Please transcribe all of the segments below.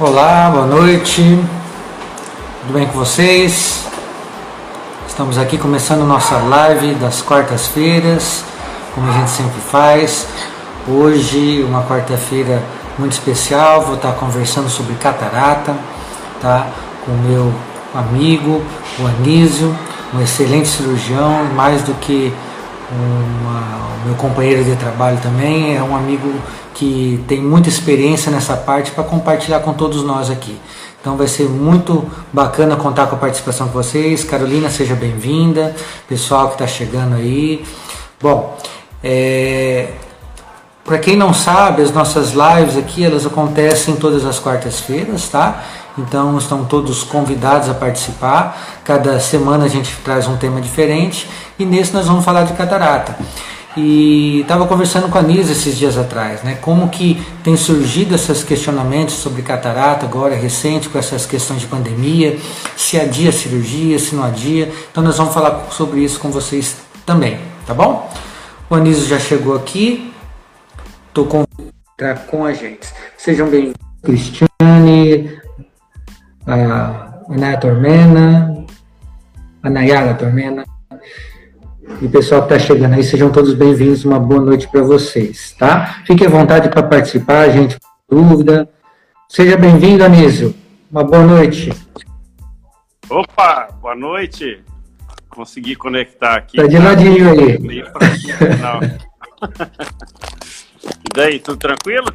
Olá, boa noite. Tudo bem com vocês? Estamos aqui começando nossa live das quartas-feiras, como a gente sempre faz. Hoje, uma quarta-feira muito especial, vou estar conversando sobre catarata, tá? Com o meu amigo, o Anísio, um excelente cirurgião, mais do que uma, o meu companheiro de trabalho também, é um amigo que tem muita experiência nessa parte para compartilhar com todos nós aqui. Então vai ser muito bacana contar com a participação com vocês. Carolina, seja bem-vinda. Pessoal que está chegando aí. Bom, é, para quem não sabe, as nossas lives aqui elas acontecem todas as quartas-feiras, tá? Então estão todos convidados a participar. Cada semana a gente traz um tema diferente e nesse nós vamos falar de catarata. E estava conversando com a Nisa esses dias atrás, né? Como que tem surgido esses questionamentos sobre catarata agora recente com essas questões de pandemia, se adia a cirurgia, se não adia. Então nós vamos falar sobre isso com vocês também, tá bom? O Anísio já chegou aqui, estou com com a gente. Sejam bem-vindos, Cristiane, a Ana Tormena, a Nayara Tormena. E o pessoal que está chegando aí, sejam todos bem-vindos. Uma boa noite para vocês, tá? Fique à vontade para participar, gente, dúvida. Seja bem-vindo, Anísio. Uma boa noite. Opa, boa noite. Consegui conectar aqui. Tá de ladinho aí. e daí, tudo tranquilo?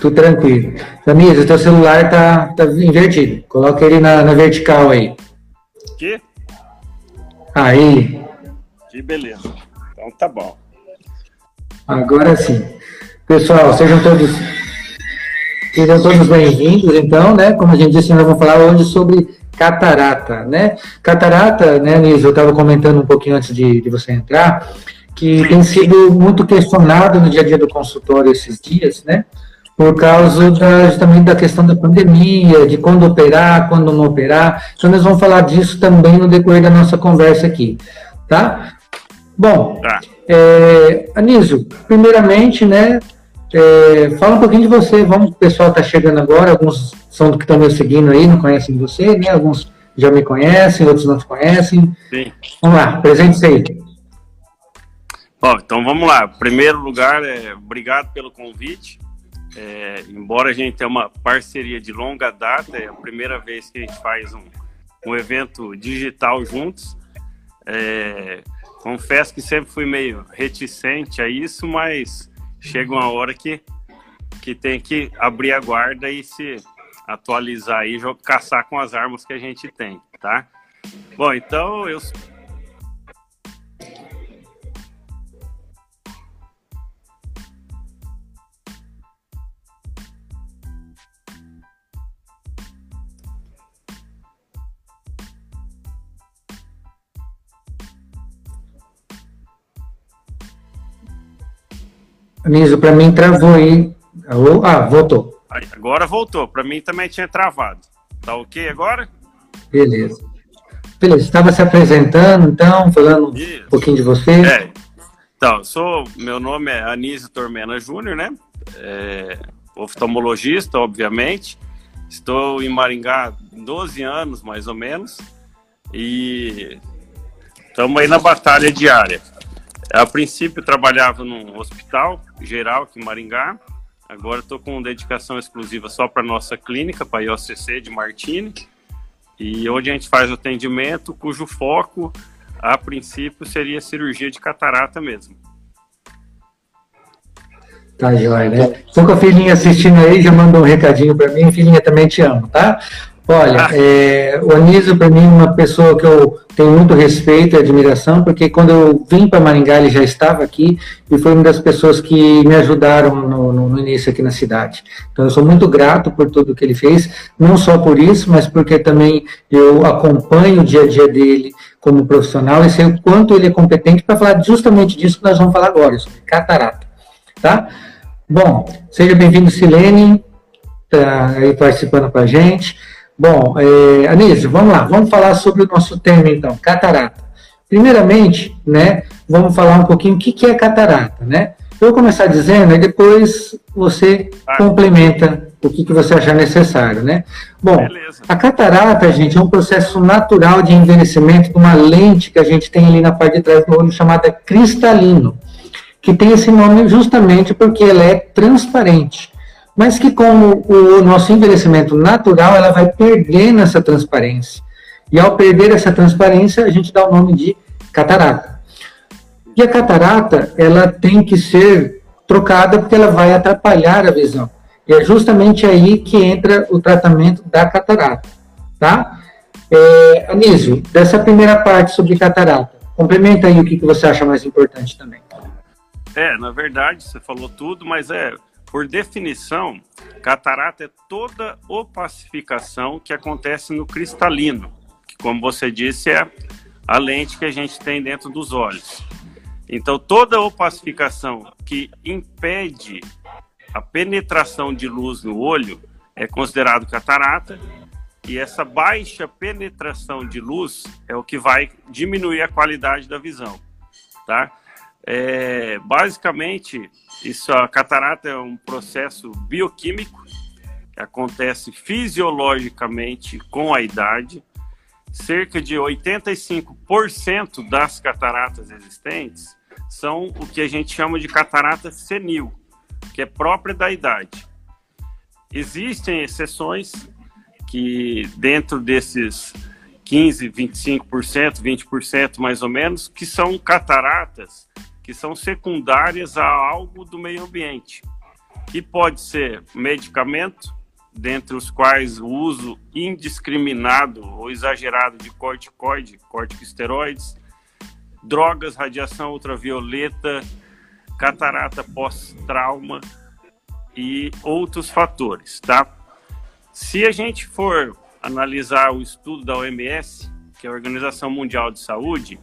Tudo tranquilo. Anísio, teu celular tá, tá invertido. Coloca ele na, na vertical aí. Que? Aí. Que beleza. Então tá bom. Agora sim. Pessoal, sejam todos sejam todos bem-vindos, então, né? Como a gente disse, nós vamos falar hoje sobre catarata, né? Catarata, né, Nisa, eu estava comentando um pouquinho antes de, de você entrar, que tem sido muito questionado no dia a dia do consultório esses dias, né? Por causa da, justamente da questão da pandemia, de quando operar, quando não operar. Então, nós vamos falar disso também no decorrer da nossa conversa aqui, tá? Bom, tá. É, Anísio, primeiramente, né, é, fala um pouquinho de você. Vamos, o pessoal está chegando agora, alguns são do que estão me seguindo aí, não conhecem você, né? Alguns já me conhecem, outros não te conhecem. Sim. Vamos lá, presente aí. Bom, então vamos lá. Em primeiro lugar, é, obrigado pelo convite. É, embora a gente tenha uma parceria de longa data, é a primeira vez que a gente faz um, um evento digital juntos. É, Confesso que sempre fui meio reticente a isso, mas chega uma hora que, que tem que abrir a guarda e se atualizar e caçar com as armas que a gente tem, tá? Bom, então eu Anísio, para mim travou aí. Ah, voltou. Agora voltou. Para mim também tinha travado. Tá ok agora? Beleza. Beleza. Estava se apresentando, então, falando Isso. um pouquinho de você. É. Então, sou, meu nome é Anísio Tormena Júnior, né? É, oftalmologista, obviamente. Estou em Maringá 12 anos, mais ou menos. E estamos aí na batalha diária. A princípio trabalhava num hospital geral aqui em Maringá. Agora estou com dedicação exclusiva só para nossa clínica, para a IOCC de Martini. E onde a gente faz atendimento, cujo foco, a princípio, seria cirurgia de catarata mesmo. Tá joia, né? Estou com a filhinha assistindo aí, já mandou um recadinho para mim. Filhinha, também te amo, tá? Olha, é, o Anísio, para mim, é uma pessoa que eu tenho muito respeito e admiração, porque quando eu vim para Maringá, ele já estava aqui e foi uma das pessoas que me ajudaram no, no, no, início aqui na cidade. Então, eu sou muito grato por tudo que ele fez, não só por isso, mas porque também eu acompanho o dia a dia dele como profissional e sei o quanto ele é competente para falar justamente disso que nós vamos falar agora, sobre catarata. Tá? Bom, seja bem-vindo, Silene, tá aí participando com a gente. Bom, é, Anísio, vamos lá, vamos falar sobre o nosso tema então, catarata. Primeiramente, né, vamos falar um pouquinho o que, que é catarata, né? Eu vou começar dizendo e depois você ah. complementa o que, que você achar necessário, né? Bom, Beleza. a catarata, gente, é um processo natural de envelhecimento de uma lente que a gente tem ali na parte de trás do olho chamada cristalino, que tem esse nome justamente porque ela é transparente, mas que com o nosso envelhecimento natural, ela vai perdendo essa transparência. E ao perder essa transparência, a gente dá o nome de catarata. E a catarata, ela tem que ser trocada porque ela vai atrapalhar a visão. E é justamente aí que entra o tratamento da catarata, tá? É, Anísio, dessa primeira parte sobre catarata, complementa aí o que, que você acha mais importante também. É, na verdade, você falou tudo, mas é, por definição, catarata é toda opacificação que acontece no cristalino, que, como você disse, é a lente que a gente tem dentro dos olhos. Então, toda opacificação que impede a penetração de luz no olho é considerado catarata e essa baixa penetração de luz é o que vai diminuir a qualidade da visão, tá? É, basicamente, isso a catarata é um processo bioquímico que acontece fisiologicamente com a idade. Cerca de 85% das cataratas existentes são o que a gente chama de catarata senil, que é própria da idade. Existem exceções que dentro desses 15, 25%, 20% mais ou menos, que são cataratas que são secundárias a algo do meio ambiente, que pode ser medicamento, dentre os quais o uso indiscriminado ou exagerado de corticoide, corticosteroides, drogas, radiação ultravioleta, catarata pós-trauma e outros fatores, tá? Se a gente for analisar o estudo da OMS, que é a Organização Mundial de Saúde,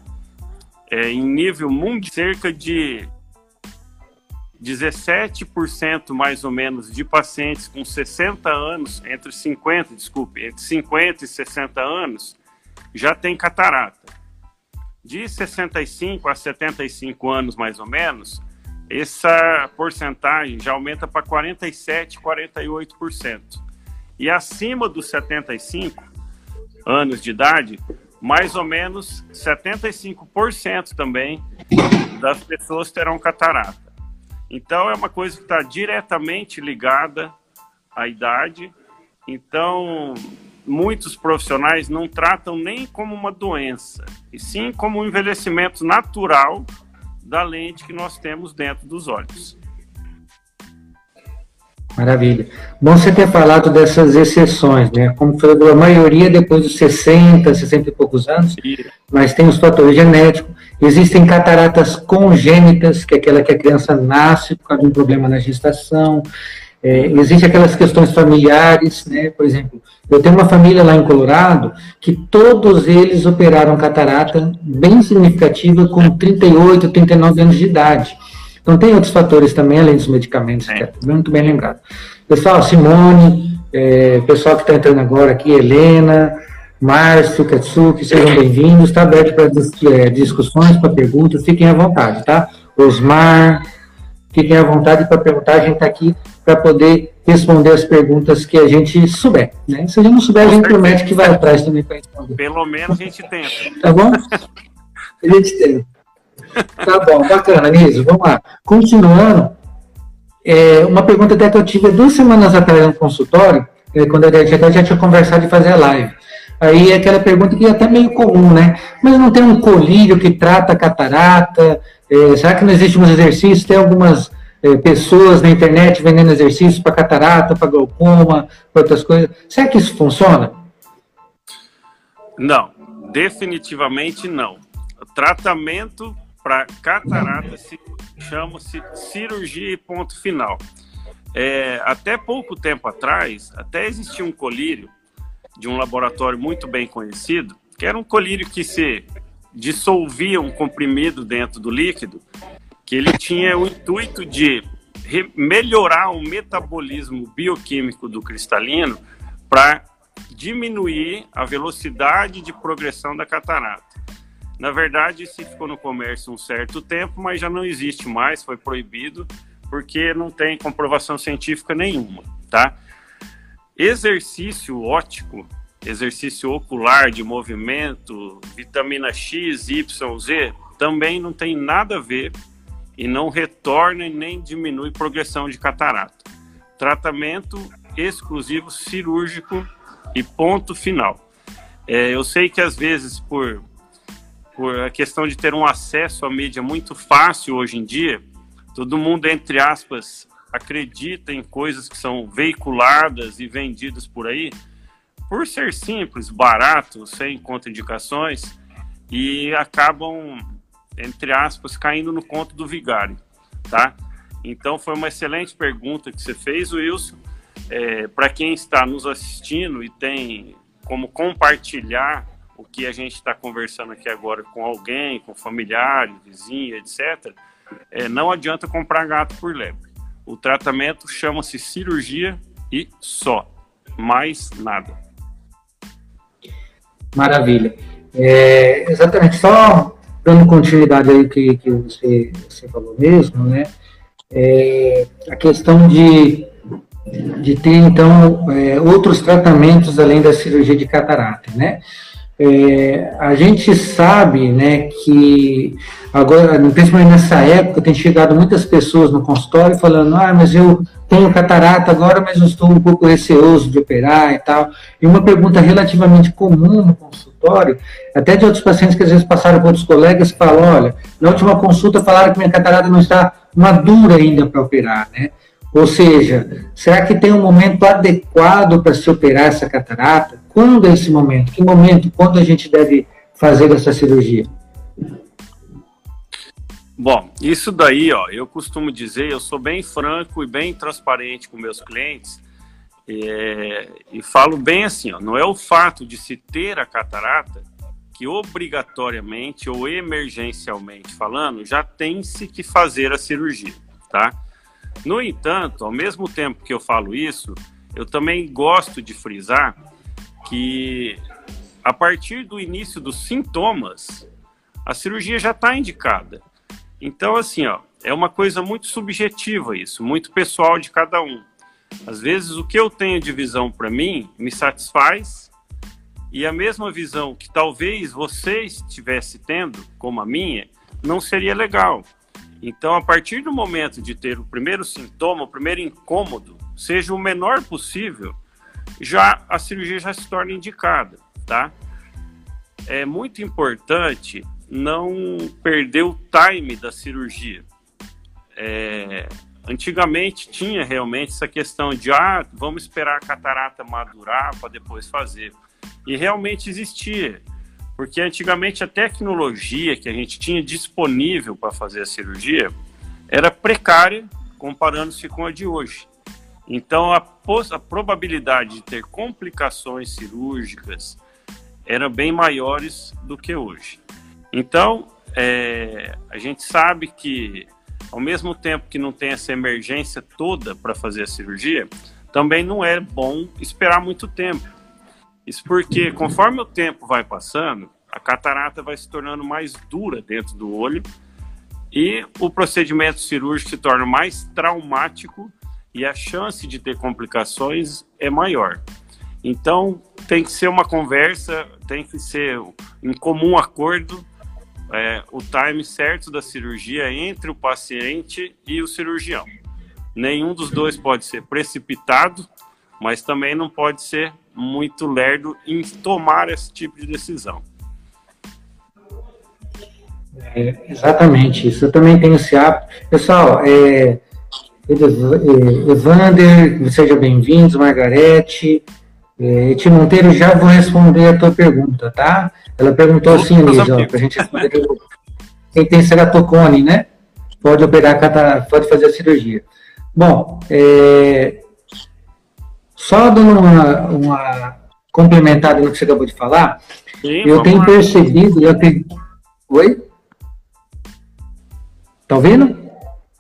é, em nível mundial, cerca de 17% mais ou menos de pacientes com 60 anos, entre 50, desculpe, entre 50 e 60 anos, já tem catarata. De 65 a 75 anos mais ou menos, essa porcentagem já aumenta para 47, 48%. E acima dos 75 anos de idade, mais ou menos 75% também das pessoas terão catarata. Então é uma coisa que está diretamente ligada à idade. Então muitos profissionais não tratam nem como uma doença, e sim como um envelhecimento natural da lente que nós temos dentro dos olhos. Maravilha. Bom você ter falado dessas exceções, né? Como foi a maioria depois dos 60, 60 e poucos anos, mas tem os fatores genéticos. Existem cataratas congênitas, que é aquela que a criança nasce por causa de um problema na gestação. É, Existem aquelas questões familiares, né? Por exemplo, eu tenho uma família lá em Colorado que todos eles operaram catarata bem significativa com 38, 39 anos de idade. Então tem outros fatores também, além dos medicamentos, é. é muito bem lembrado. Pessoal, Simone, é, pessoal que está entrando agora aqui, Helena, Márcio, Katsuki, sejam bem-vindos. Está aberto para é, discussões, para perguntas, fiquem à vontade, tá? Osmar, fiquem à vontade para perguntar, a gente está aqui para poder responder as perguntas que a gente souber. Né? Se a gente não souber, a gente promete que vai atrás também para responder. Pelo menos a gente tenta. Tá bom? A gente tenta. Tá bom, bacana, Nísio. Vamos lá. Continuando, é, uma pergunta até que eu tive duas semanas atrás no consultório, é, quando a gente já tinha conversado de fazer a live. Aí aquela pergunta que é até meio comum, né? Mas não tem um colírio que trata catarata? É, será que não existe um exercício? Tem algumas é, pessoas na internet vendendo exercícios para catarata, para glaucoma, para outras coisas. Será que isso funciona? Não, definitivamente não. Tratamento para catarata se chama-se cirurgia e ponto final. É, até pouco tempo atrás, até existia um colírio de um laboratório muito bem conhecido, que era um colírio que se dissolvia um comprimido dentro do líquido, que ele tinha o intuito de melhorar o metabolismo bioquímico do cristalino para diminuir a velocidade de progressão da catarata. Na verdade, isso ficou no comércio um certo tempo, mas já não existe mais, foi proibido, porque não tem comprovação científica nenhuma, tá? Exercício óptico, exercício ocular de movimento, vitamina X, Y, Z, também não tem nada a ver e não retorna e nem diminui progressão de catarata. Tratamento exclusivo cirúrgico e ponto final. É, eu sei que às vezes por, por a questão de ter um acesso à mídia muito fácil hoje em dia, todo mundo, entre aspas, acredita em coisas que são veiculadas e vendidas por aí, por ser simples, barato, sem contraindicações, e acabam, entre aspas, caindo no conto do vigário, tá? Então foi uma excelente pergunta que você fez, Wilson. É, Para quem está nos assistindo e tem como compartilhar o que a gente está conversando aqui agora com alguém, com familiares, vizinho, etc., é, não adianta comprar gato por lebre. O tratamento chama-se cirurgia e só, mais nada. Maravilha. É, exatamente, só dando continuidade aí que, que você, você falou mesmo, né? É, a questão de, de ter, então, é, outros tratamentos além da cirurgia de catarata, né? É, a gente sabe, né, que agora, principalmente nessa época, tem chegado muitas pessoas no consultório falando, ah, mas eu tenho catarata agora, mas eu estou um pouco receoso de operar e tal. E uma pergunta relativamente comum no consultório, até de outros pacientes que às vezes passaram com outros colegas, falam, olha, na última consulta falaram que minha catarata não está madura ainda para operar, né? Ou seja, será que tem um momento adequado para se operar essa catarata? Quando é esse momento? Que momento? Quando a gente deve fazer essa cirurgia? Bom, isso daí, ó, eu costumo dizer, eu sou bem franco e bem transparente com meus clientes é, e falo bem assim, ó, não é o fato de se ter a catarata que obrigatoriamente ou emergencialmente falando já tem-se que fazer a cirurgia, tá? No entanto, ao mesmo tempo que eu falo isso, eu também gosto de frisar que a partir do início dos sintomas, a cirurgia já está indicada. Então, assim, ó, é uma coisa muito subjetiva isso, muito pessoal de cada um. Às vezes, o que eu tenho de visão para mim me satisfaz e a mesma visão que talvez você estivesse tendo, como a minha, não seria legal. Então, a partir do momento de ter o primeiro sintoma, o primeiro incômodo, seja o menor possível, já a cirurgia já se torna indicada, tá? É muito importante não perder o time da cirurgia. É, antigamente tinha realmente essa questão de ah, vamos esperar a catarata madurar para depois fazer. E realmente existia. Porque antigamente a tecnologia que a gente tinha disponível para fazer a cirurgia era precária comparando-se com a de hoje. Então a, a probabilidade de ter complicações cirúrgicas eram bem maiores do que hoje. Então é, a gente sabe que ao mesmo tempo que não tem essa emergência toda para fazer a cirurgia, também não é bom esperar muito tempo isso porque, conforme o tempo vai passando, a catarata vai se tornando mais dura dentro do olho e o procedimento cirúrgico se torna mais traumático e a chance de ter complicações é maior. Então, tem que ser uma conversa, tem que ser em comum acordo é, o time certo da cirurgia entre o paciente e o cirurgião. Nenhum dos dois pode ser precipitado, mas também não pode ser muito lerdo em tomar esse tipo de decisão. É, exatamente, isso eu também tenho esse hábito. Pessoal, é, é Evander, seja bem-vindos, Margarete, é, Eti Monteiro, já vou responder a tua pergunta, tá? Ela perguntou assim, Elisa, para a gente responder. Quem tem ceratocone, né? Pode operar, pode fazer a cirurgia. Bom, é, só dando uma, uma complementada no que você acabou de falar, Sim, eu tenho lá. percebido, eu tenho... Oi? Tá ouvindo?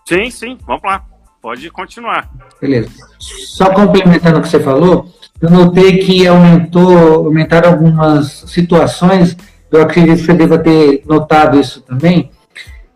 Sim, sim, vamos lá. Pode continuar. Beleza. Só complementando o que você falou, eu notei que aumentou, aumentaram algumas situações, eu acredito que você deva ter notado isso também.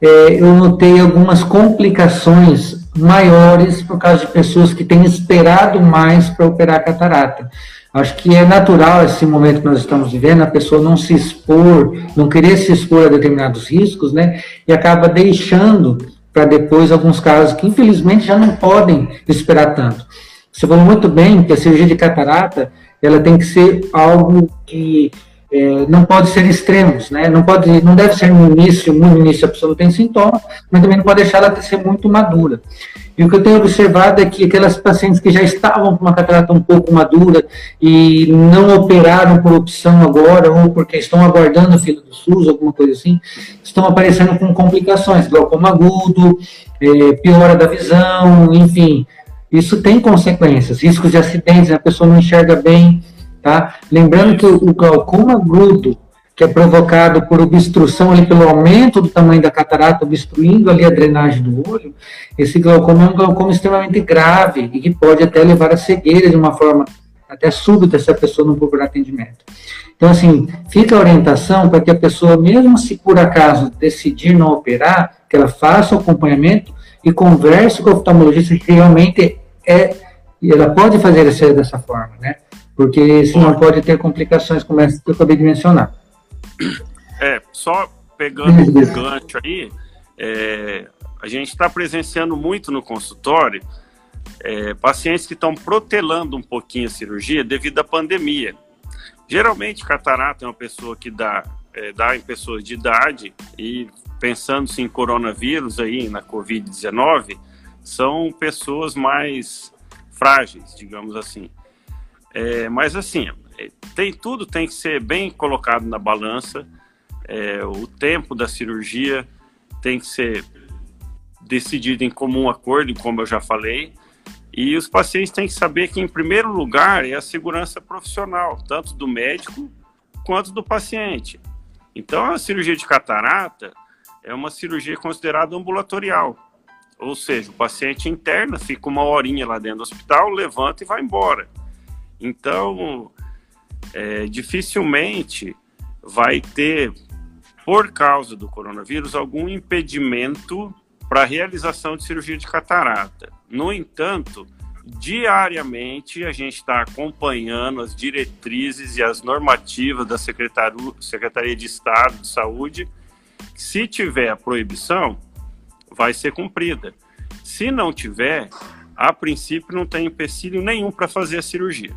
É, eu notei algumas complicações maiores por causa de pessoas que têm esperado mais para operar catarata. Acho que é natural esse momento que nós estamos vivendo, a pessoa não se expor, não querer se expor a determinados riscos, né? E acaba deixando para depois alguns casos que infelizmente já não podem esperar tanto. Você falou muito bem que a cirurgia de catarata ela tem que ser algo que é, não pode ser extremos, né? Não pode, não deve ser no início, no início a pessoa não tem sintoma, mas também não pode deixar ela ser muito madura. E o que eu tenho observado é que aquelas pacientes que já estavam com uma catarata um pouco madura e não operaram por opção agora ou porque estão aguardando a fila do SUS, alguma coisa assim, estão aparecendo com complicações, glaucoma agudo, é, piora da visão, enfim. Isso tem consequências, riscos de acidentes, a pessoa não enxerga bem, tá? Lembrando que o glaucoma agudo que é provocado por obstrução ali pelo aumento do tamanho da catarata, obstruindo ali a drenagem do olho, esse glaucoma é um glaucoma extremamente grave e que pode até levar a cegueira de uma forma até súbita se a pessoa não procurar atendimento. Então, assim, fica a orientação para que a pessoa, mesmo se por acaso decidir não operar, que ela faça o acompanhamento e converse com o oftalmologista que realmente é, ela pode fazer isso dessa forma, né? Porque senão pode ter complicações como essa que eu acabei de mencionar. É, só pegando o gancho aí, é, a gente está presenciando muito no consultório é, pacientes que estão protelando um pouquinho a cirurgia devido à pandemia. Geralmente, catarata é uma pessoa que dá, é, dá em pessoas de idade e pensando-se em coronavírus aí, na Covid-19, são pessoas mais frágeis, digamos assim. É, mas assim, tem tudo tem que ser bem colocado na balança. É, o tempo da cirurgia tem que ser decidido em comum acordo, como eu já falei. E os pacientes têm que saber que, em primeiro lugar, é a segurança profissional, tanto do médico quanto do paciente. Então, a cirurgia de catarata é uma cirurgia considerada ambulatorial. Ou seja, o paciente interna, fica uma horinha lá dentro do hospital, levanta e vai embora. Então, é, dificilmente vai ter, por causa do coronavírus, algum impedimento para a realização de cirurgia de catarata. No entanto, diariamente a gente está acompanhando as diretrizes e as normativas da Secretaria de Estado de Saúde. Se tiver a proibição, vai ser cumprida. Se não tiver, a princípio não tem empecilho nenhum para fazer a cirurgia.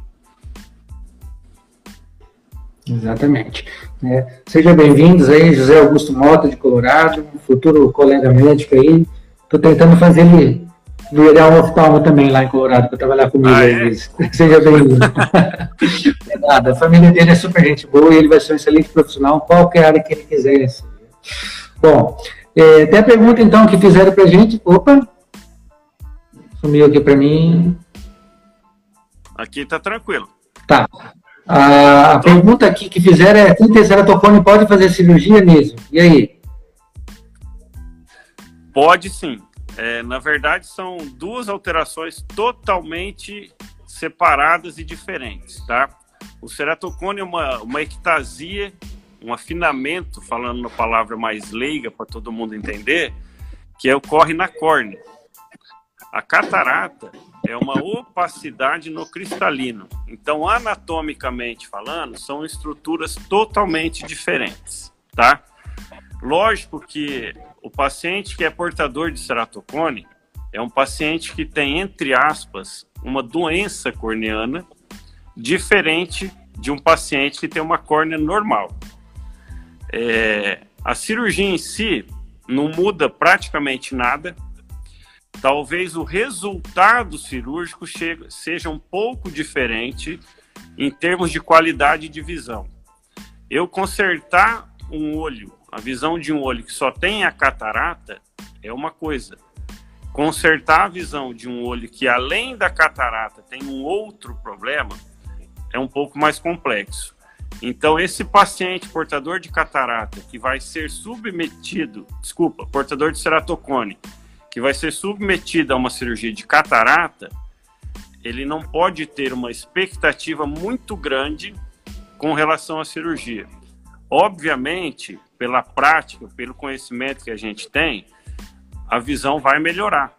Exatamente. É, Sejam bem-vindos aí, José Augusto Mota, de Colorado, futuro colega médico aí. Estou tentando fazer ele virar um oftalmo também lá em Colorado, para trabalhar comigo. Ah, é? Seja bem-vindo. é nada, a família dele é super gente boa e ele vai ser um excelente profissional, qualquer área que ele quiser. Bom, é, até a pergunta então que fizeram para gente. Opa, sumiu aqui para mim. Aqui tá tranquilo. Tá. A, pergunta aqui que fizeram é: Triceratophone pode fazer cirurgia mesmo? E aí? Pode sim. É, na verdade, são duas alterações totalmente separadas e diferentes, tá? O ceratocone é uma, uma ectasia, um afinamento, falando na palavra mais leiga para todo mundo entender, que ocorre na córnea. A catarata é uma opacidade no cristalino. Então, anatomicamente falando, são estruturas totalmente diferentes, tá? Lógico que o paciente que é portador de ceratocone é um paciente que tem, entre aspas, uma doença corneana diferente de um paciente que tem uma córnea normal. É, a cirurgia em si não muda praticamente nada, talvez o resultado cirúrgico seja um pouco diferente em termos de qualidade de visão. Eu consertar um olho, a visão de um olho que só tem a catarata, é uma coisa. Consertar a visão de um olho que, além da catarata, tem um outro problema, é um pouco mais complexo. Então, esse paciente portador de catarata que vai ser submetido, desculpa, portador de ceratocone, que vai ser submetido a uma cirurgia de catarata, ele não pode ter uma expectativa muito grande com relação à cirurgia. Obviamente, pela prática, pelo conhecimento que a gente tem, a visão vai melhorar.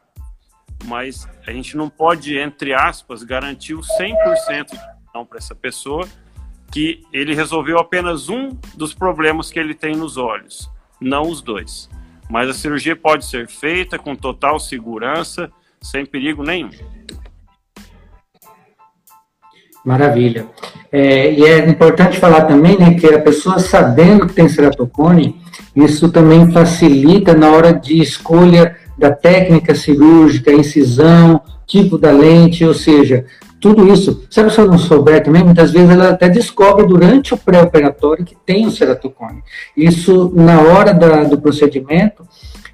mas a gente não pode, entre aspas, garantir o 100% de para essa pessoa que ele resolveu apenas um dos problemas que ele tem nos olhos, não os dois. Mas a cirurgia pode ser feita com total segurança, sem perigo nenhum. Maravilha. É, e é importante falar também né, que a pessoa sabendo que tem ceratocone, isso também facilita na hora de escolha da técnica cirúrgica, incisão, tipo da lente, ou seja, tudo isso. Se a pessoa não souber também, muitas vezes ela até descobre durante o pré-operatório que tem o ceratocone. Isso, na hora da, do procedimento,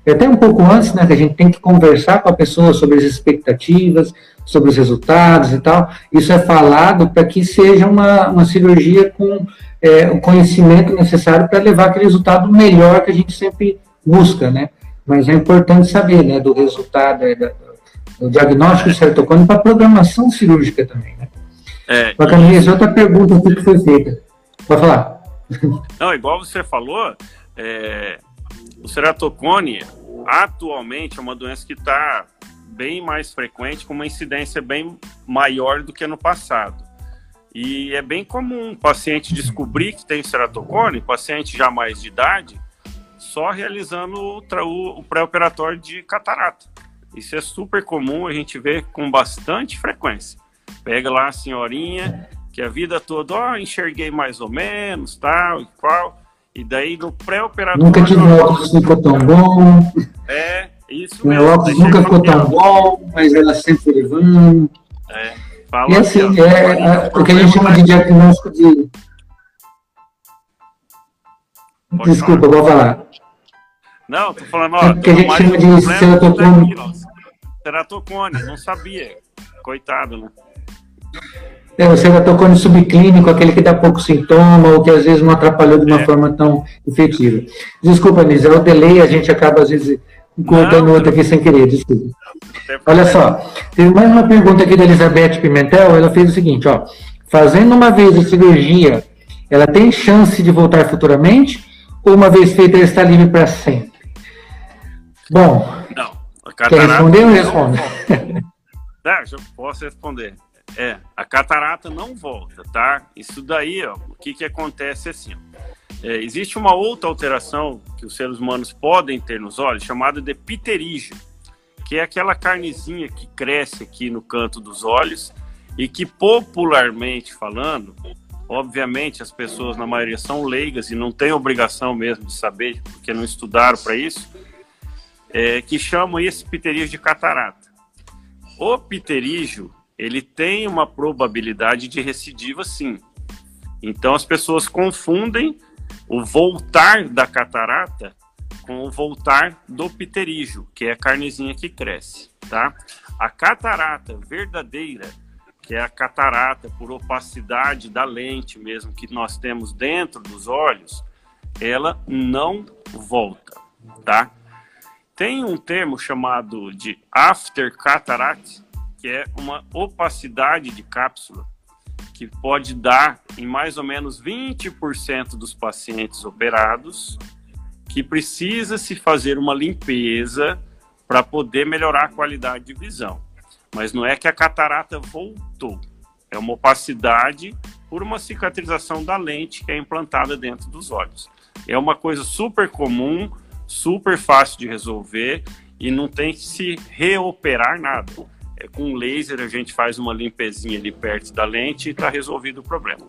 até um pouco antes, né, que a gente tem que conversar com a pessoa sobre as expectativas, sobre os resultados e tal. Isso é falado para que seja uma, uma cirurgia com é, o conhecimento necessário para levar aquele resultado melhor que a gente sempre busca, né? Mas é importante saber, né, do resultado, da, do diagnóstico de ceratocone para programação cirúrgica também, né? É, Bacana, e... outra pergunta que foi feita. Pode falar. Não, igual você falou, é, o ceratocone atualmente é uma doença que está bem mais frequente, com uma incidência bem maior do que no passado. E é bem comum o paciente descobrir que tem ceratocone, paciente já mais de idade, só realizando o, o, o pré-operatório de catarata. Isso é super comum, a gente vê com bastante frequência. Pega lá a senhorinha, que a vida toda, ó, oh, enxerguei mais ou menos, tal e qual. E daí no pré-operatório. Nunca tive um óculos que ficou tão bom. É, isso mesmo. Meu óculos nunca ficou tão bom, mas ela sempre levando. É, fala e assim, assim é, é, o que a gente chama de diagnóstico de. Pode Desculpa, falar. vou falar. Não, tô falando, ó. É que a gente chama de ceratocone. Ceratocone, não sabia. Coitado, né? É, o ceratocone subclínico, aquele que dá pouco sintoma, ou que às vezes não atrapalhou de uma é. forma tão efetiva. Desculpa, Nisa, é o delay, a gente acaba às vezes cortando outra aqui sem querer, desculpa. Olha só, teve mais uma pergunta aqui da Elizabeth Pimentel, ela fez o seguinte, ó, fazendo uma vez a cirurgia, ela tem chance de voltar futuramente, ou uma vez feita ela está livre para sempre? Bom, não, quer responder ou responde? Não, eu posso responder. É, a catarata não volta, tá? Isso daí, ó, o que que acontece assim. É, existe uma outra alteração que os seres humanos podem ter nos olhos, chamada de pterígio, que é aquela carnezinha que cresce aqui no canto dos olhos e que popularmente falando, obviamente as pessoas na maioria são leigas e não têm obrigação mesmo de saber, porque não estudaram para isso, é, que chamam esse pterígio de catarata. O pterígio ele tem uma probabilidade de recidiva sim. Então as pessoas confundem o voltar da catarata com o voltar do pterígio, que é a carnezinha que cresce, tá? A catarata verdadeira, que é a catarata por opacidade da lente mesmo que nós temos dentro dos olhos, ela não volta, tá? Tem um termo chamado de after cataract, que é uma opacidade de cápsula, que pode dar em mais ou menos 20% dos pacientes operados, que precisa se fazer uma limpeza para poder melhorar a qualidade de visão. Mas não é que a catarata voltou, é uma opacidade por uma cicatrização da lente que é implantada dentro dos olhos. É uma coisa super comum, super fácil de resolver e não tem que se reoperar nada. É, com laser a gente faz uma limpezinha ali perto da lente e está resolvido o problema.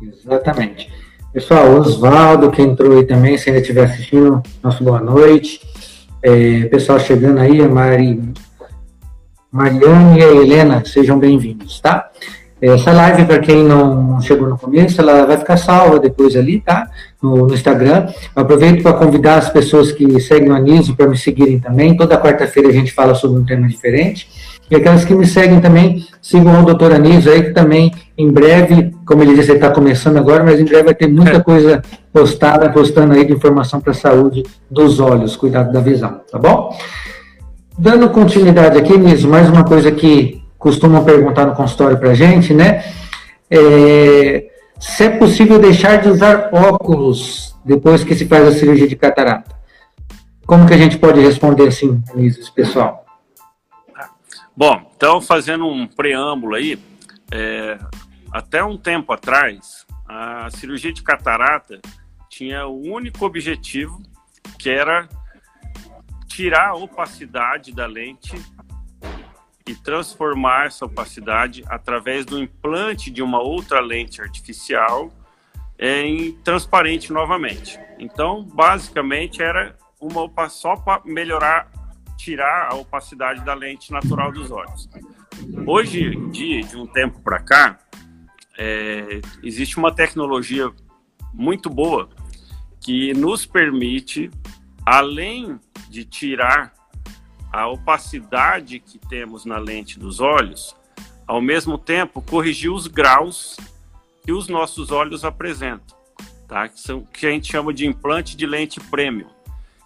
Exatamente. Pessoal, Oswaldo, que entrou aí também, se ainda estiver assistindo, nosso boa noite. É, pessoal chegando aí, a Mari, Mariane e a Helena, sejam bem-vindos, tá? Essa live, para quem não chegou no começo, ela vai ficar salva depois ali, tá? No, no Instagram. Eu aproveito para convidar as pessoas que seguem o Anísio para me seguirem também. Toda quarta-feira a gente fala sobre um tema diferente. E aquelas que me seguem também, sigam o doutor Anísio aí, que também, em breve, como ele disse, ele está começando agora, mas em breve vai ter muita é. coisa postada, postando aí de informação para a saúde dos olhos, cuidado da visão, tá bom? Dando continuidade aqui, Nísio, mais uma coisa que costumam perguntar no consultório para a gente, né? É, se é possível deixar de usar óculos depois que se faz a cirurgia de catarata. como que a gente pode responder assim, Anísio, pessoal? Bom, então fazendo um preâmbulo aí, é, até um tempo atrás, a cirurgia de catarata tinha o único objetivo que era tirar a opacidade da lente e transformar essa opacidade através do implante de uma outra lente artificial em transparente novamente. Então, basicamente era uma só para melhorar, tirar a opacidade da lente natural dos olhos. Hoje em dia, de um tempo para cá, é, existe uma tecnologia muito boa que nos permite, além de tirar a opacidade que temos na lente dos olhos, ao mesmo tempo corrigir os graus que os nossos olhos apresentam, tá? que, são, que a gente chama de implante de lente premium,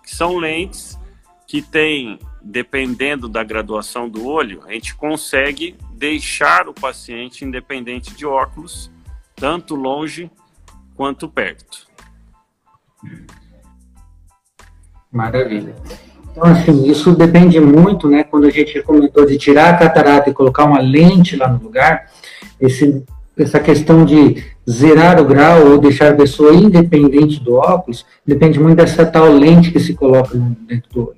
que são lentes que têm, dependendo da graduação do olho, a gente consegue deixar o paciente independente de óculos, tanto longe quanto perto. Maravilha. Então, assim, isso depende muito, né? Quando a gente comentou de tirar a catarata e colocar uma lente lá no lugar, esse, essa questão de zerar o grau ou deixar a pessoa independente do óculos, depende muito dessa tal lente que se coloca dentro do olho.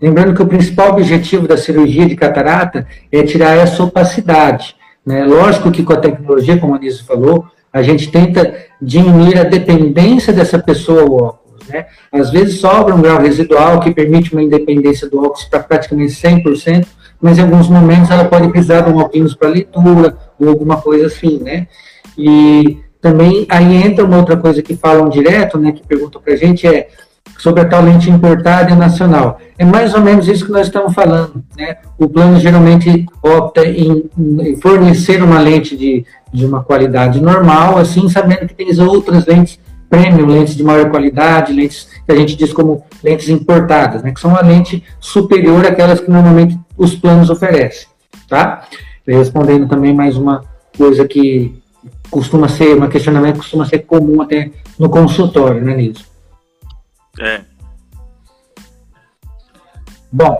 Lembrando que o principal objetivo da cirurgia de catarata é tirar essa opacidade. Né? Lógico que com a tecnologia, como a Anísio falou, a gente tenta diminuir a dependência dessa pessoa ao óculos. Né? Às vezes sobra um grau residual que permite uma independência do óculos para praticamente 100%, mas em alguns momentos ela pode precisar de um óculos para leitura ou alguma coisa assim, né? E também aí entra uma outra coisa que falam direto, né, que perguntam para a gente é sobre a tal lente importada e nacional. É mais ou menos isso que nós estamos falando, né? O plano geralmente opta em, em fornecer uma lente de, de uma qualidade normal, assim, sabendo que tem outras lentes premium, lentes de maior qualidade, lentes que a gente diz como lentes importadas, né, que são uma lente superior àquelas que normalmente os planos oferecem, tá? Respondendo também mais uma coisa que costuma ser, um questionamento que costuma ser comum até no consultório, né, Nilson? É. Bom,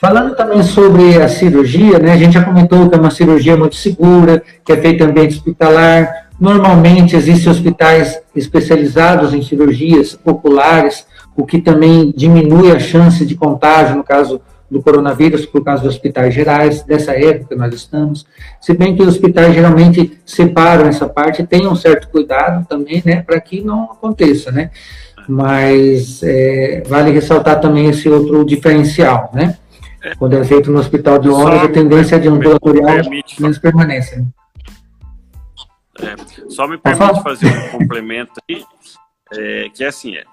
falando também sobre a cirurgia, né, a gente já comentou que é uma cirurgia muito segura, que é feita em ambiente hospitalar, Normalmente existem hospitais especializados em cirurgias populares, o que também diminui a chance de contágio no caso do coronavírus, por causa dos hospitais gerais, dessa época que nós estamos. Se bem que os hospitais geralmente separam essa parte, tem um certo cuidado também, né, para que não aconteça, né. Mas é, vale ressaltar também esse outro diferencial, né. Quando é feito no hospital de horas, a tendência é de ambulatorial menos permanência. É, só me permite fazer um complemento aí, é, que é assim, é,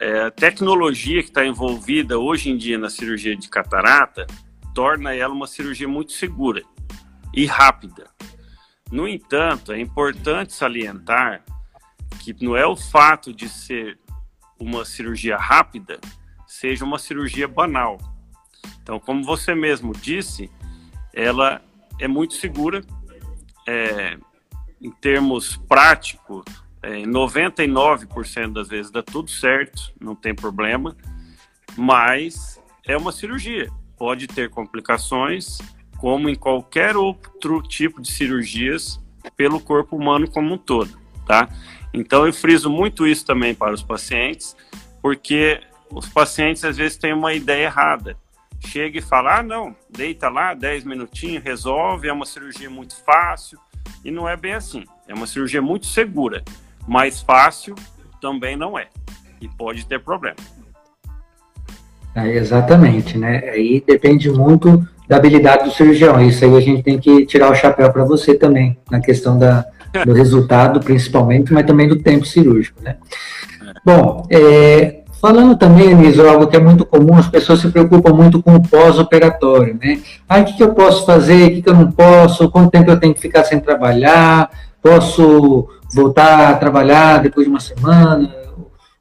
é a tecnologia que está envolvida hoje em dia na cirurgia de catarata torna ela uma cirurgia muito segura e rápida. No entanto, é importante salientar que não é o fato de ser uma cirurgia rápida seja uma cirurgia banal. Então, como você mesmo disse, ela é muito segura, é, em termos práticos, é, 99% das vezes dá tudo certo, não tem problema, mas é uma cirurgia. Pode ter complicações, como em qualquer outro tipo de cirurgias pelo corpo humano como um todo, tá? Então eu friso muito isso também para os pacientes, porque os pacientes às vezes têm uma ideia errada. Chega e fala: "Ah, não, deita lá, 10 minutinhos, resolve, é uma cirurgia muito fácil". E não é bem assim. É uma cirurgia muito segura, mas fácil também não é. E pode ter problema. É, exatamente, né? Aí depende muito da habilidade do cirurgião. Isso aí a gente tem que tirar o chapéu para você também, na questão da, do resultado, principalmente, mas também do tempo cirúrgico, né? É. Bom, é, Falando também, Anísio, algo que é muito comum, as pessoas se preocupam muito com o pós-operatório, né? Ah, o que, eu posso fazer, o que, que eu não posso, quanto tempo eu tenho que ficar sem trabalhar, posso voltar a trabalhar depois de uma semana?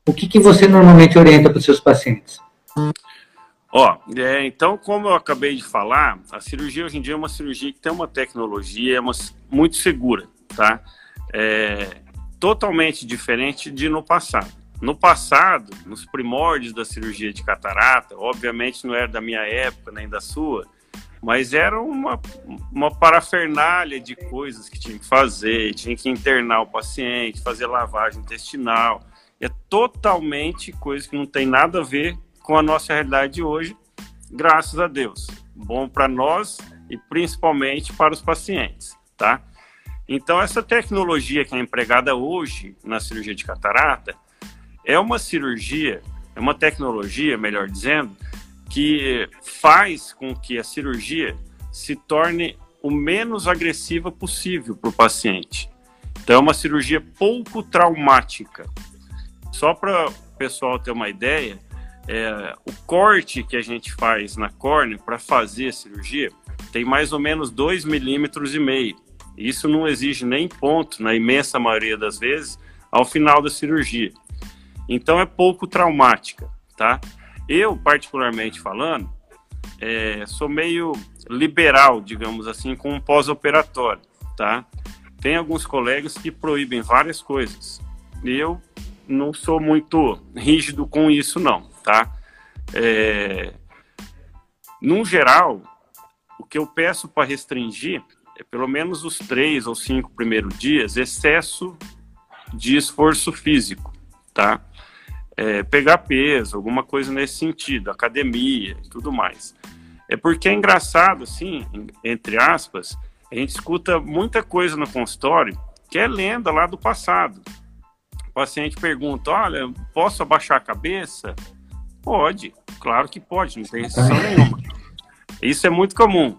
O que, que você normalmente orienta para os seus pacientes? Ó, é, então, como eu acabei de falar, a cirurgia hoje em dia é uma cirurgia que tem uma tecnologia é uma, muito segura, tá? É, totalmente diferente de no passado. No passado, nos primórdios da cirurgia de catarata, obviamente não era da minha época nem da sua, mas era uma, uma parafernália de coisas que tinha que fazer, tinha que internar o paciente, fazer lavagem intestinal. É totalmente coisa que não tem nada a ver com a nossa realidade de hoje, graças a Deus. Bom para nós e principalmente para os pacientes, tá? Então, essa tecnologia que é empregada hoje na cirurgia de catarata é uma cirurgia, é uma tecnologia, melhor dizendo, que faz com que a cirurgia se torne o menos agressiva possível para o paciente. Então, é uma cirurgia pouco traumática. Só para o pessoal ter uma ideia, é, o corte que a gente faz na córnea para fazer a cirurgia tem mais ou menos 2 milímetros e meio. Isso não exige nem ponto, na imensa maioria das vezes, ao final da cirurgia. Então é pouco traumática, tá? Eu, particularmente falando, é, sou meio liberal, digamos assim, com o pós-operatório, tá? Tem alguns colegas que proíbem várias coisas. Eu não sou muito rígido com isso, não, tá? É, no geral, o que eu peço para restringir é pelo menos os três ou cinco primeiros dias excesso de esforço físico, tá? É, pegar peso, alguma coisa nesse sentido, academia e tudo mais. É porque é engraçado, assim, entre aspas, a gente escuta muita coisa no consultório que é lenda lá do passado. O paciente pergunta: Olha, posso abaixar a cabeça? Pode, claro que pode, não tem restrição nenhuma. Isso é muito comum.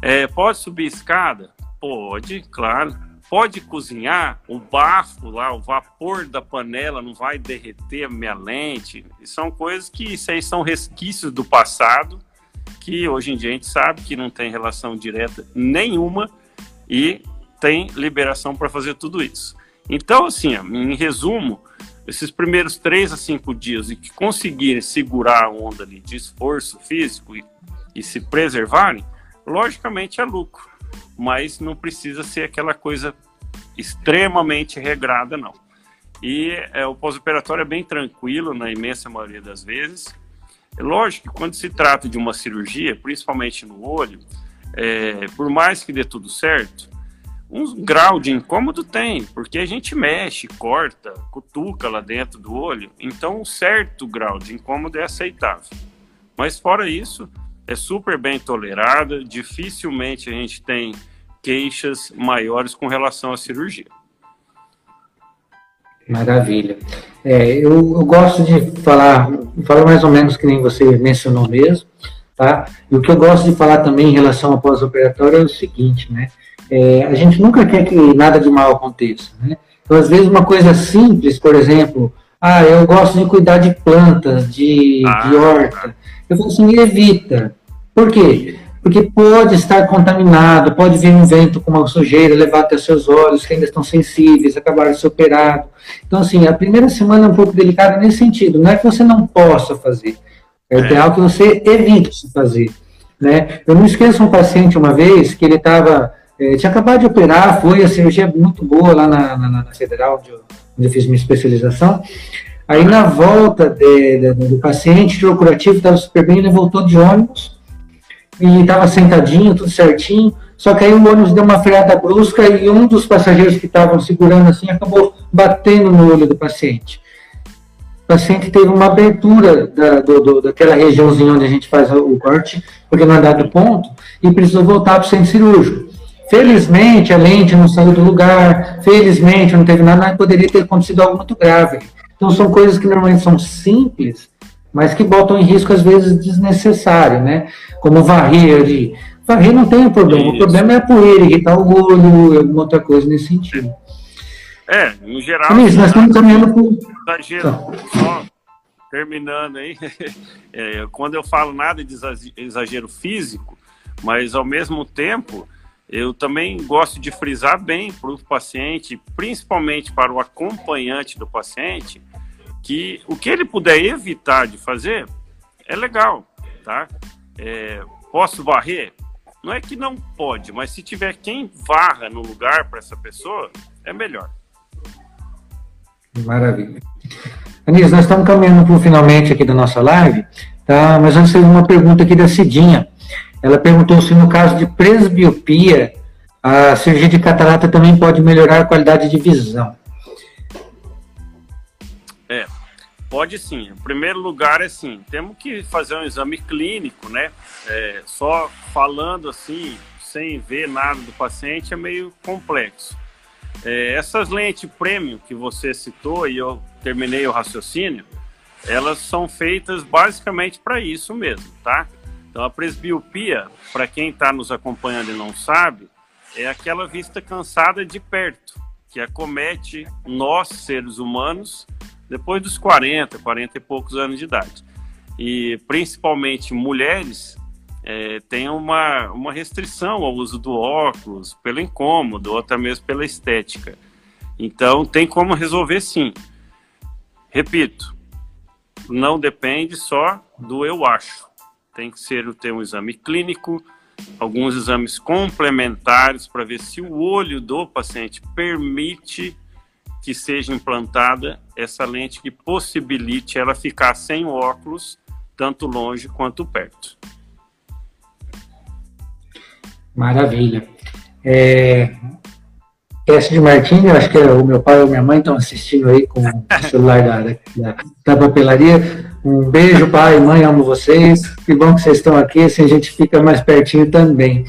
É, pode subir escada? Pode, claro. Pode cozinhar, o bafo lá, o vapor da panela não vai derreter a minha lente. São coisas que isso aí são resquícios do passado, que hoje em dia a gente sabe que não tem relação direta nenhuma e tem liberação para fazer tudo isso. Então, assim, em resumo, esses primeiros três a cinco dias e que conseguirem segurar a onda ali de esforço físico e, e se preservarem, logicamente é lucro mas não precisa ser aquela coisa extremamente regrada, não. E é, o pós-operatório é bem tranquilo, na imensa maioria das vezes. É lógico que quando se trata de uma cirurgia, principalmente no olho, é, por mais que dê tudo certo, um grau de incômodo tem, porque a gente mexe, corta, cutuca lá dentro do olho, então um certo grau de incômodo é aceitável. Mas fora isso, é super bem tolerada, dificilmente a gente tem queixas maiores com relação à cirurgia. Maravilha. É, eu, eu, gosto de falar, falar mais ou menos que nem você mencionou mesmo, tá? E o que eu gosto de falar também em relação ao pós-operatório é o seguinte, né? É, a gente nunca quer que nada de mal aconteça, né? Então, às vezes, uma coisa simples, por exemplo, ah, eu gosto de cuidar de plantas, de, ah, de horta. Eu falo assim, evita. Por quê? Porque pode estar contaminado, pode vir um vento com uma sujeira, levar até seus olhos, que ainda estão sensíveis, acabar de ser operado. Então, assim, a primeira semana é um pouco delicada nesse sentido, não é que você não possa fazer, é, é. ideal que você evite fazer. Né? Eu não esqueço um paciente uma vez que ele estava, é, tinha acabado de operar, foi a cirurgia muito boa lá na, na, na Federal, onde eu, onde eu fiz minha especialização, Aí, na volta de, de, do paciente, tirou curativo, estava super bem, ele voltou de ônibus, e estava sentadinho, tudo certinho. Só que aí o ônibus deu uma freada brusca e um dos passageiros que estavam segurando assim acabou batendo no olho do paciente. O paciente teve uma abertura da, do, do, daquela regiãozinha onde a gente faz o corte, porque não é dado ponto, e precisou voltar para o centro cirúrgico. Felizmente a lente não saiu do lugar, felizmente não teve nada, mas poderia ter acontecido algo muito grave. Então são coisas que normalmente são simples, mas que botam em risco às vezes desnecessário, né? Como varrer ali. Varrer não tem problema, Isso. o problema é a poeira, irritar o olho, alguma outra coisa nesse sentido. É, em geral. Luiz, nós estamos caminhando por. Exagero, tá. só terminando aí, é, quando eu falo nada de exagero físico, mas ao mesmo tempo eu também gosto de frisar bem para o paciente, principalmente para o acompanhante do paciente, que o que ele puder evitar de fazer é legal, tá? É, posso varrer? Não é que não pode, mas se tiver quem varra no lugar para essa pessoa, é melhor. Maravilha. Anísio, nós estamos caminhando para o finalmente aqui da nossa live, tá? mas antes teve uma pergunta aqui da Cidinha. Ela perguntou se no caso de presbiopia, a cirurgia de catarata também pode melhorar a qualidade de visão. Pode sim. Em primeiro lugar, é sim, temos que fazer um exame clínico, né? É, só falando assim, sem ver nada do paciente, é meio complexo. É, essas lentes premium que você citou e eu terminei o raciocínio, elas são feitas basicamente para isso mesmo, tá? Então a presbiopia, para quem está nos acompanhando e não sabe, é aquela vista cansada de perto que acomete nós seres humanos depois dos 40, 40 e poucos anos de idade. E principalmente mulheres é, têm uma, uma restrição ao uso do óculos pelo incômodo ou até mesmo pela estética. Então tem como resolver sim. Repito, não depende só do eu acho. Tem que ser ter um exame clínico, alguns exames complementares para ver se o olho do paciente permite que seja implantada essa lente que possibilite ela ficar sem óculos, tanto longe quanto perto. Maravilha. É, Cast de Martins, acho que é o meu pai ou minha mãe estão assistindo aí com o celular da, da, da, papelaria. Um beijo, pai, mãe, amo vocês. Que bom que vocês estão aqui, assim a gente fica mais pertinho também.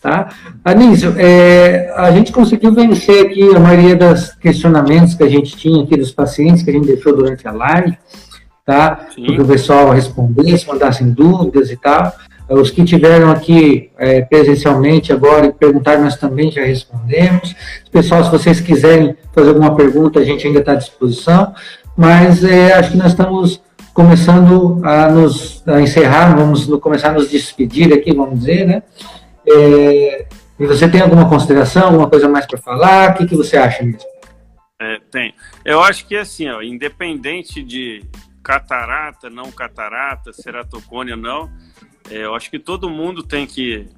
Tá? Anísio, é, a gente conseguiu vencer aqui a maioria dos questionamentos que a gente tinha aqui dos pacientes, que a gente deixou durante a live, tá? Para o pessoal respondesse, mandassem dúvidas e tal. Os que tiveram aqui é, presencialmente agora e perguntaram, nós também já respondemos. Pessoal, se vocês quiserem fazer alguma pergunta, a gente ainda está à disposição. Mas é, acho que nós estamos começando a nos a encerrar, vamos começar a nos despedir aqui, vamos dizer, né? É, e você tem alguma consideração, alguma coisa mais para falar? O que, que você acha mesmo? É, tem. Eu acho que assim, ó, independente de catarata, não catarata, ceratocone ou não, é, eu acho que todo mundo tem que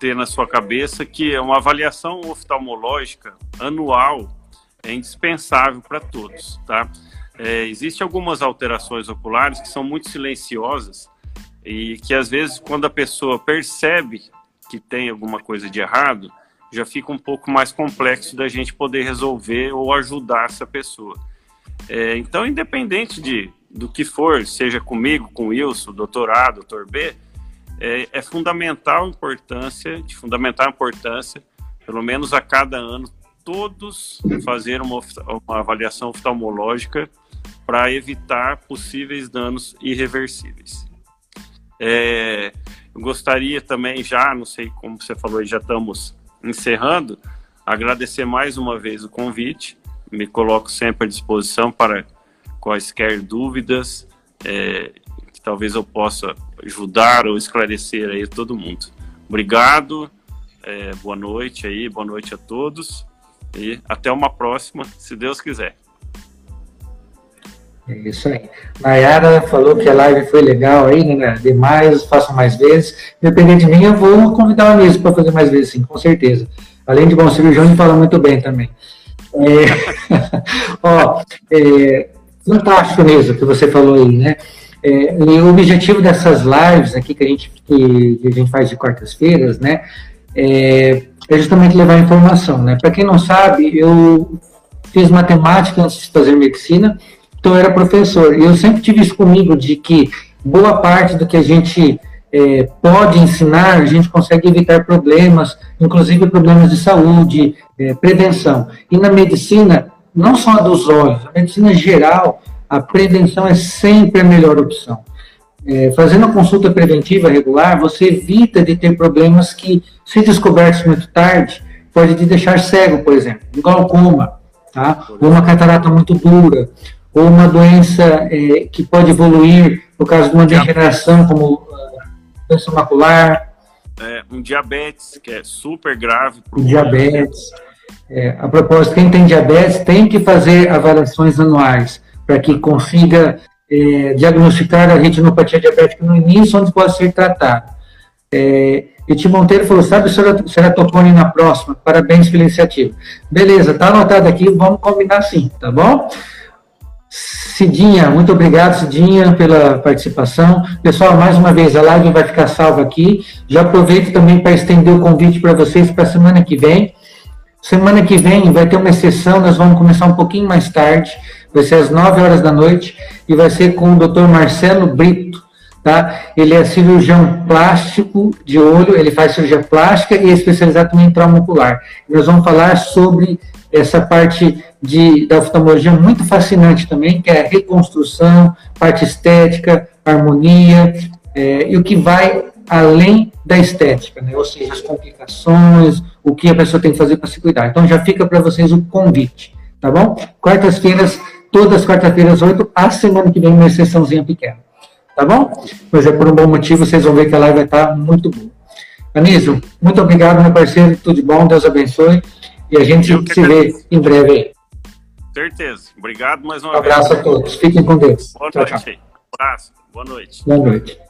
ter na sua cabeça que uma avaliação oftalmológica anual é indispensável para todos, tá? É, Existem algumas alterações oculares que são muito silenciosas e que às vezes quando a pessoa percebe que tem alguma coisa de errado, já fica um pouco mais complexo da gente poder resolver ou ajudar essa pessoa. É, então, independente de do que for, seja comigo, com o Wilson, doutor A, doutor B, é, é fundamental importância, de fundamental importância, pelo menos a cada ano, todos fazer uma, uma avaliação oftalmológica para evitar possíveis danos irreversíveis. É, eu gostaria também já, não sei como você falou, já estamos encerrando, agradecer mais uma vez o convite, me coloco sempre à disposição para quaisquer dúvidas é, que talvez eu possa ajudar ou esclarecer aí todo mundo. Obrigado, é, boa noite aí, boa noite a todos e até uma próxima, se Deus quiser. É isso aí. Nayara falou que a live foi legal aí, né? Demais, façam mais vezes. Dependendo de mim, eu vou convidar o Anísio para fazer mais vezes, sim, com certeza. Além de bom cirurgião, ele fala muito bem também. É, ó, é, fantástico mesmo que você falou aí, né? É, o objetivo dessas lives aqui que a gente, que, que a gente faz de quartas-feiras, né? É, é, justamente levar informação, né? Para quem não sabe, eu fiz matemática antes de fazer medicina, então era professor. E eu sempre tive isso comigo de que boa parte do que a gente é, pode ensinar, a gente consegue evitar problemas, inclusive problemas de saúde, é, prevenção. E na medicina, não só a dos olhos, a medicina geral, a prevenção é sempre a melhor opção. É, fazendo a consulta preventiva regular, você evita de ter problemas que, se descobertos muito tarde, pode te deixar cego, por exemplo, glaucoma, tá? ou uma catarata muito dura, ou uma doença é, que pode evoluir, no caso de uma degeneração, como uh, doença macular. É, um diabetes, que é super grave. Um diabetes. É, a propósito, quem tem diabetes tem que fazer avaliações anuais para que consiga é, diagnosticar a retinopatia diabética no início, onde pode ser tratado. É, e Tim Monteiro falou, sabe o ceratocone na próxima? Parabéns pela iniciativa. Beleza, tá anotado aqui, vamos combinar sim, tá bom? Cidinha, muito obrigado, Cidinha, pela participação. Pessoal, mais uma vez, a live vai ficar salva aqui. Já aproveito também para estender o convite para vocês para a semana que vem. Semana que vem vai ter uma sessão, nós vamos começar um pouquinho mais tarde, vai ser às 9 horas da noite, e vai ser com o Dr. Marcelo Brito, tá? Ele é cirurgião plástico de olho, ele faz cirurgia plástica e é especializado também em trauma ocular. Nós vamos falar sobre essa parte de, da oftalmologia muito fascinante também, que é a reconstrução, parte estética, harmonia, é, e o que vai além da estética, né? ou seja, as complicações, o que a pessoa tem que fazer para se cuidar. Então já fica para vocês o convite, tá bom? Quartas-feiras, todas as quartas-feiras, oito, a semana que vem uma exceçãozinha pequena, tá bom? Mas é por um bom motivo, vocês vão ver que a live vai estar muito boa. Anísio, muito obrigado, meu parceiro, tudo de bom, Deus abençoe, e a gente se vê em breve aí. Certeza. Obrigado mais uma um abraço vez. a todos. Fiquem com Deus. Boa tchau, noite. Tchau. Um abraço. Boa noite. Boa noite.